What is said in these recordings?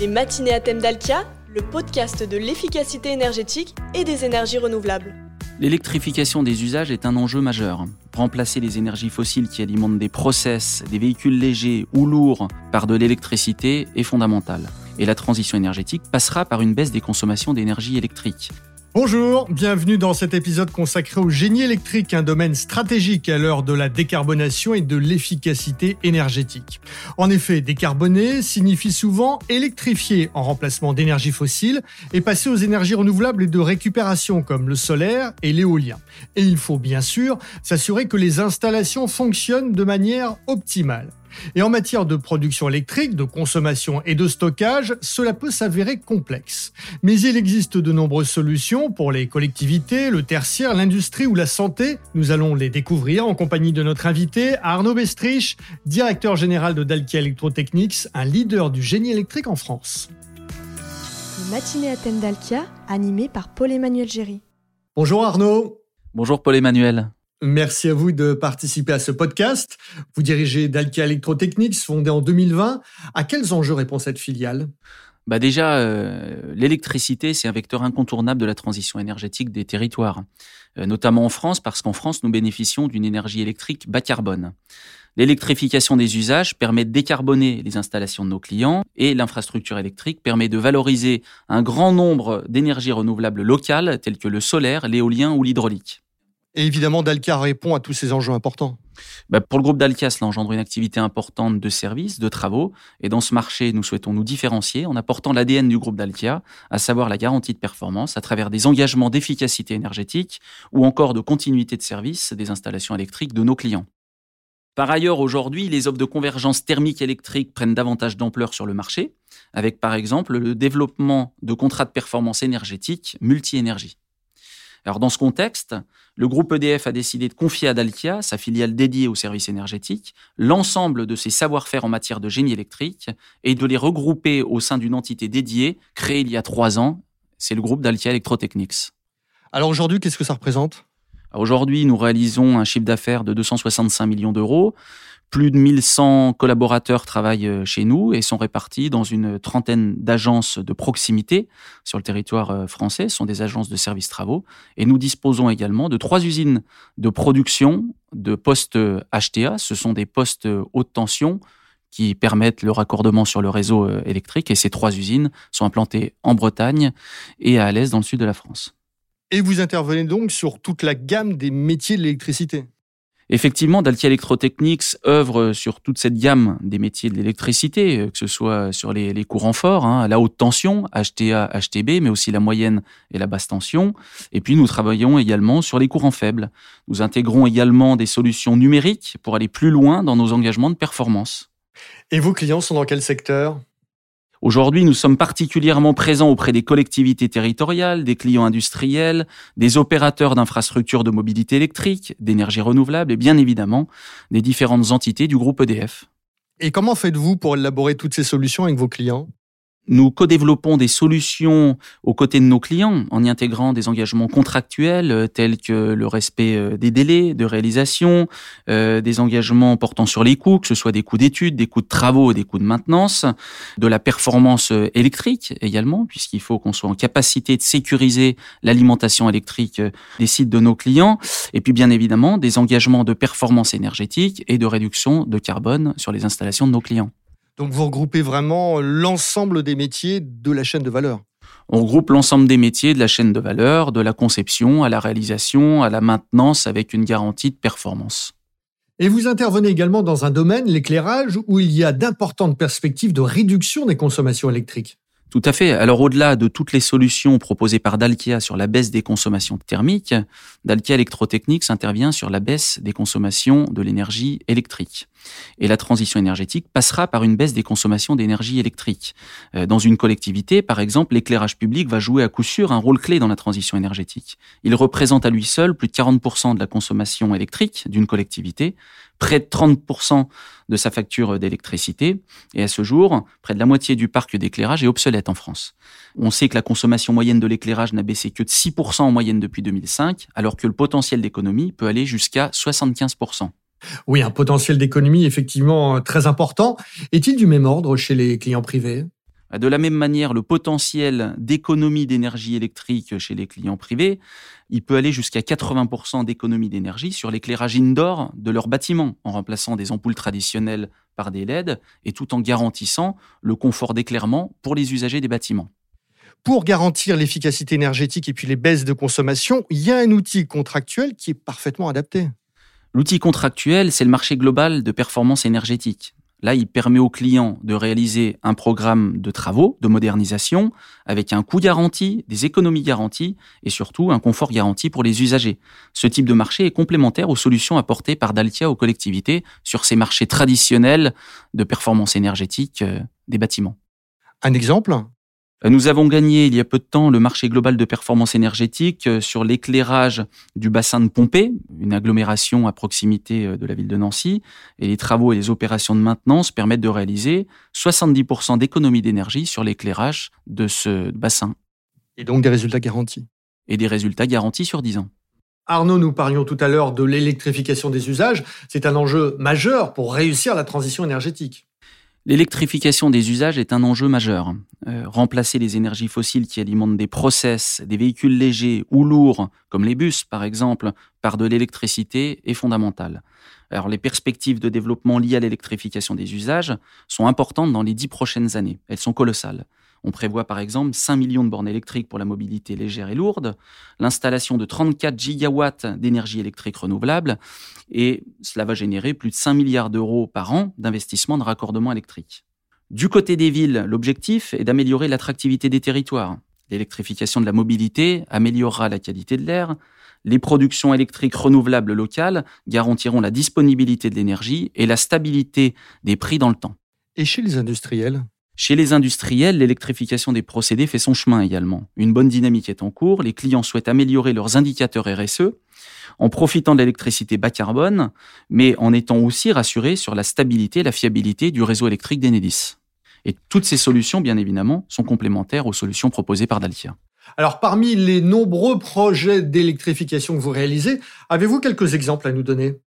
Les matinées à thème d'Alkia, le podcast de l'efficacité énergétique et des énergies renouvelables. L'électrification des usages est un enjeu majeur. Remplacer les énergies fossiles qui alimentent des process, des véhicules légers ou lourds par de l'électricité est fondamental. Et la transition énergétique passera par une baisse des consommations d'énergie électrique. Bonjour, bienvenue dans cet épisode consacré au génie électrique, un domaine stratégique à l'heure de la décarbonation et de l'efficacité énergétique. En effet, décarboner signifie souvent électrifier en remplacement d'énergie fossile et passer aux énergies renouvelables et de récupération comme le solaire et l'éolien. Et il faut bien sûr s'assurer que les installations fonctionnent de manière optimale. Et en matière de production électrique, de consommation et de stockage, cela peut s'avérer complexe. Mais il existe de nombreuses solutions pour les collectivités, le tertiaire, l'industrie ou la santé. Nous allons les découvrir en compagnie de notre invité Arnaud Bestrich, directeur général de Dalkia Electrotechnics, un leader du génie électrique en France. Le matinée à thème d'Alkia, animé par Paul-Emmanuel Géry. Bonjour Arnaud. Bonjour Paul-Emmanuel. Merci à vous de participer à ce podcast. Vous dirigez Dalkia Electrotechnics, fondée en 2020. À quels enjeux répond cette filiale? Bah déjà, euh, l'électricité, c'est un vecteur incontournable de la transition énergétique des territoires, euh, notamment en France, parce qu'en France, nous bénéficions d'une énergie électrique bas carbone. L'électrification des usages permet de décarboner les installations de nos clients et l'infrastructure électrique permet de valoriser un grand nombre d'énergies renouvelables locales telles que le solaire, l'éolien ou l'hydraulique. Et évidemment, Dalkia répond à tous ces enjeux importants. Bah, pour le groupe Dalkia, cela engendre une activité importante de services, de travaux. Et dans ce marché, nous souhaitons nous différencier en apportant l'ADN du groupe Dalkia, à savoir la garantie de performance à travers des engagements d'efficacité énergétique ou encore de continuité de service des installations électriques de nos clients. Par ailleurs, aujourd'hui, les offres de convergence thermique électrique prennent davantage d'ampleur sur le marché, avec par exemple le développement de contrats de performance énergétique multi-énergie. Alors dans ce contexte, le groupe EDF a décidé de confier à Dalkia, sa filiale dédiée aux services énergétiques, l'ensemble de ses savoir-faire en matière de génie électrique et de les regrouper au sein d'une entité dédiée créée il y a trois ans. C'est le groupe Dalkia Electrotechnics. Alors aujourd'hui, qu'est-ce que ça représente? Aujourd'hui, nous réalisons un chiffre d'affaires de 265 millions d'euros. Plus de 1100 collaborateurs travaillent euh, chez nous et sont répartis dans une trentaine d'agences de proximité sur le territoire euh, français. Ce sont des agences de services travaux. Et nous disposons également de trois usines de production de postes HTA. Ce sont des postes haute tension qui permettent le raccordement sur le réseau euh, électrique. Et ces trois usines sont implantées en Bretagne et à Alès dans le sud de la France. Et vous intervenez donc sur toute la gamme des métiers de l'électricité? Effectivement, Dalkia Electrotechnics œuvre sur toute cette gamme des métiers de l'électricité, euh, que ce soit sur les, courants forts, hein, la haute tension, HTA, HTB, mais aussi la moyenne et la basse tension. Et puis nous travaillons également sur les courants faibles. Nous intégrons également des solutions numériques pour aller plus loin dans nos engagements de performance. Et vos clients sont dans quel secteur? Aujourd'hui, nous sommes particulièrement présents auprès des collectivités territoriales, des clients industriels, des opérateurs d'infrastructures de mobilité électrique, d'énergie renouvelable et bien évidemment des différentes entités du groupe EDF. Et comment faites-vous pour élaborer toutes ces solutions avec vos clients? Nous co-développons des solutions aux côtés de nos clients en y intégrant des engagements contractuels euh, tels que le respect euh, des délais de réalisation, euh, des engagements portant sur les coûts, que ce soit des coûts d'études, des coûts de travaux, des coûts de maintenance, de la performance électrique également, puisqu'il faut qu'on soit en capacité de sécuriser l'alimentation électrique des sites de nos clients, et puis bien évidemment des engagements de performance énergétique et de réduction de carbone sur les installations de nos clients. Donc vous regroupez vraiment l'ensemble des métiers de la chaîne de valeur. On regroupe l'ensemble des métiers de la chaîne de valeur, de la conception à la réalisation, à la maintenance avec une garantie de performance. Et vous intervenez également dans un domaine, l'éclairage, où il y a d'importantes perspectives de réduction des consommations électriques. Tout à fait. Alors au-delà de toutes les solutions proposées par Dalkia sur la baisse des consommations thermiques, Dalkia Electrotechnics intervient sur la baisse des consommations de l'énergie électrique. Et la transition énergétique passera par une baisse des consommations d'énergie électrique. Euh, dans une collectivité, par exemple, l'éclairage public va jouer à coup sûr un rôle clé dans la transition énergétique. Il représente à lui seul plus de 40% de la consommation électrique d'une collectivité, près de 30% de sa facture d'électricité. Et à ce jour, près de la moitié du parc d'éclairage est obsolète en France. On sait que la consommation moyenne de l'éclairage n'a baissé que de 6% en moyenne depuis 2005, alors que le potentiel d'économie peut aller jusqu'à 75%. Oui, un potentiel d'économie effectivement très important. Est-il du même ordre chez les clients privés? De la même manière, le potentiel d'économie d'énergie électrique chez les clients privés, il peut aller jusqu'à 80% d'économie d'énergie sur l'éclairage indoor de leurs bâtiments, en remplaçant des ampoules traditionnelles par des LED et tout en garantissant le confort d'éclairement pour les usagers des bâtiments. Pour garantir l'efficacité énergétique et puis les baisses de consommation, il y a un outil contractuel qui est parfaitement adapté. L'outil contractuel, c'est le marché global de performance énergétique. Là, il permet aux clients de réaliser un programme de travaux, de modernisation, avec un coût garanti, des économies garanties et surtout un confort garanti pour les usagers. Ce type de marché est complémentaire aux solutions apportées par Daltia aux collectivités sur ces marchés traditionnels de performance énergétique euh, des bâtiments. Un exemple? Nous avons gagné il y a peu de temps le marché global de performance énergétique euh, sur l'éclairage du bassin de Pompée, une agglomération à proximité euh, de la ville de Nancy. Et les travaux et les opérations de maintenance permettent de réaliser 70% d'économie d'énergie sur l'éclairage de ce bassin. Et donc des résultats garantis. Et des résultats garantis sur 10 ans. Arnaud, nous parlions tout à l'heure de l'électrification des usages. C'est un enjeu majeur pour réussir la transition énergétique. L'électrification des usages est un enjeu majeur. Euh, remplacer les énergies fossiles qui alimentent des process, des véhicules légers ou lourds, comme les bus par exemple, par de l'électricité est fondamental. Alors les perspectives de développement liées à l'électrification des usages sont importantes dans les dix prochaines années. Elles sont colossales. On prévoit par exemple 5 millions de bornes électriques pour la mobilité légère et lourde, l'installation de 34 gigawatts d'énergie électrique renouvelable, et cela va générer plus de 5 milliards d'euros par an d'investissement de raccordement électrique. Du côté des villes, l'objectif est d'améliorer l'attractivité des territoires. L'électrification de la mobilité améliorera la qualité de l'air, les productions électriques renouvelables locales garantiront la disponibilité de l'énergie et la stabilité des prix dans le temps. Et chez les industriels? Chez les industriels, l'électrification des procédés fait son chemin également. Une bonne dynamique est en cours. Les clients souhaitent améliorer leurs indicateurs RSE en profitant de l'électricité bas carbone, mais en étant aussi rassurés sur la stabilité et la fiabilité du réseau électrique d'Enedis. Et toutes ces solutions, bien évidemment, sont complémentaires aux solutions proposées par Dalkia. Alors, parmi les nombreux projets d'électrification que vous réalisez, avez-vous quelques exemples à nous donner?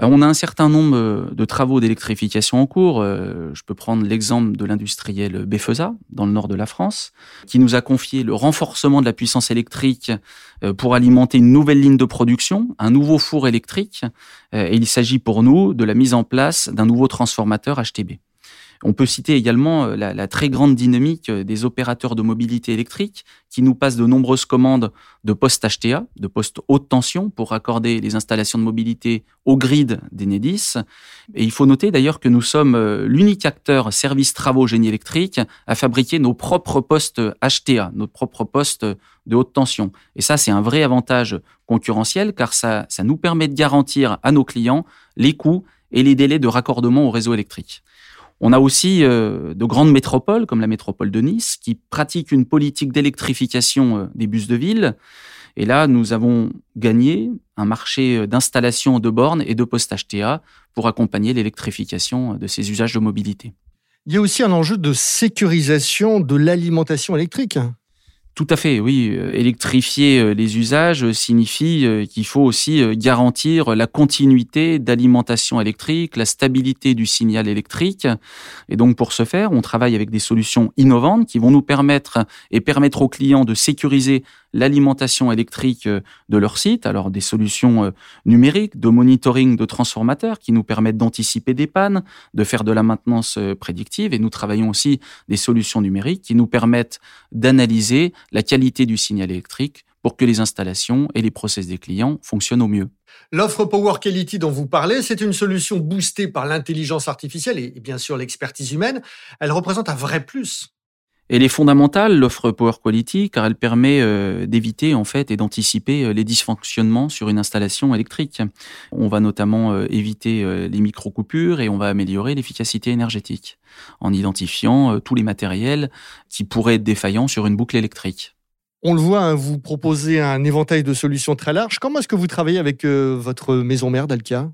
On a un certain nombre euh, de travaux d'électrification en cours. Euh, je peux prendre l'exemple de l'industriel Befesa, dans le nord de la France, qui nous a confié le renforcement de la puissance électrique pour alimenter une nouvelle ligne de production, un nouveau four électrique. Et il s'agit pour nous de la mise en place d'un nouveau transformateur HTB. On peut citer également euh, la, très grande dynamique euh, des opérateurs de mobilité électrique qui nous passent de nombreuses commandes de postes HTA, de postes haute tension pour accorder les installations de mobilité au grid d'Enedis. Et il faut noter d'ailleurs que nous sommes euh, l'unique acteur service travaux génie électrique à fabriquer nos propres postes HTA, nos propres postes de haute tension. Et ça, c'est un vrai avantage concurrentiel car ça, ça nous permet de garantir à nos clients les coûts et les délais de raccordement au réseau électrique. On a aussi euh, de grandes métropoles, comme la métropole de Nice, qui pratiquent une politique d'électrification euh, des bus de ville. Et là, nous avons gagné un marché euh, d'installation de bornes et de postes HTA pour accompagner l'électrification de ces usages de mobilité. Il y a aussi un enjeu de sécurisation de l'alimentation électrique. Tout à fait, oui. Euh, électrifier euh, les usages signifie euh, qu'il faut aussi garantir la continuité d'alimentation électrique, la stabilité du signal électrique. Et donc pour ce faire, on travaille avec des solutions innovantes qui vont nous permettre et permettre aux clients de sécuriser l'alimentation électrique euh, de leur site, alors des solutions euh, numériques, de monitoring de transformateurs qui nous permettent d'anticiper des pannes, de faire de la maintenance euh, prédictive et nous travaillons aussi des solutions numériques qui nous permettent d'analyser la qualité du signal électrique pour que les installations et les process des clients fonctionnent au mieux. L'offre Power Quality dont vous parlez, c'est une solution boostée par l'intelligence artificielle et bien sûr l'expertise humaine. Elle représente un vrai plus. Elle est fondamentale, l'offre Power Quality, car elle permet euh, d'éviter en fait et d'anticiper euh, les dysfonctionnements sur une installation électrique. On va notamment euh, éviter les micro-coupures et on va améliorer l'efficacité énergétique en identifiant tous les matériels qui pourraient être défaillants sur une boucle électrique. On le voit, hein, vous proposez un éventail de solutions très large. Comment est-ce que vous travaillez avec votre maison mère d'Alkia?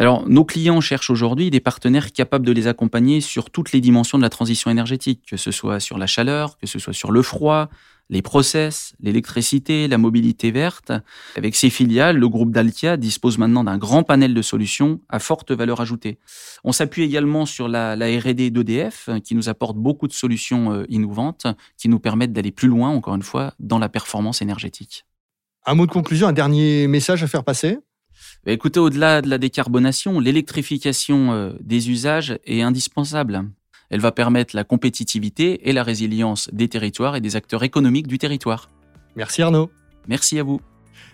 Alors, nos clients cherchent aujourd'hui des partenaires capables de les accompagner sur toutes les dimensions de la transition énergétique, que ce soit sur la chaleur, que ce soit sur le froid, les process, l'électricité, la mobilité verte. Avec ses filiales, le groupe Dalkia dispose maintenant d'un grand panel de solutions à forte valeur ajoutée. On s'appuie également sur la, la R&D d'EDF qui nous apporte beaucoup de solutions euh, innovantes qui nous permettent d'aller plus loin, encore une fois, dans la performance énergétique. Un mot de conclusion, un dernier message à faire passer? Écoutez, au-delà de la décarbonation, l'électrification euh, des usages est indispensable. Elle va permettre la compétitivité et la résilience des territoires et des acteurs économiques du territoire. Merci Arnaud. Merci à vous.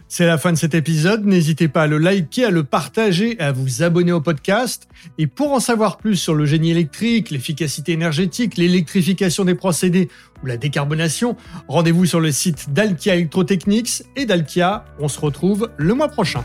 C'est la fin de cet épisode. N'hésitez pas à le liker, à le partager et à vous abonner au podcast. Et pour en savoir plus sur le génie électrique, l'efficacité énergétique, l'électrification des procédés ou la décarbonation, rendez-vous sur le site d'Alkia Electrotechnics et d'Alkia. On se retrouve le mois prochain.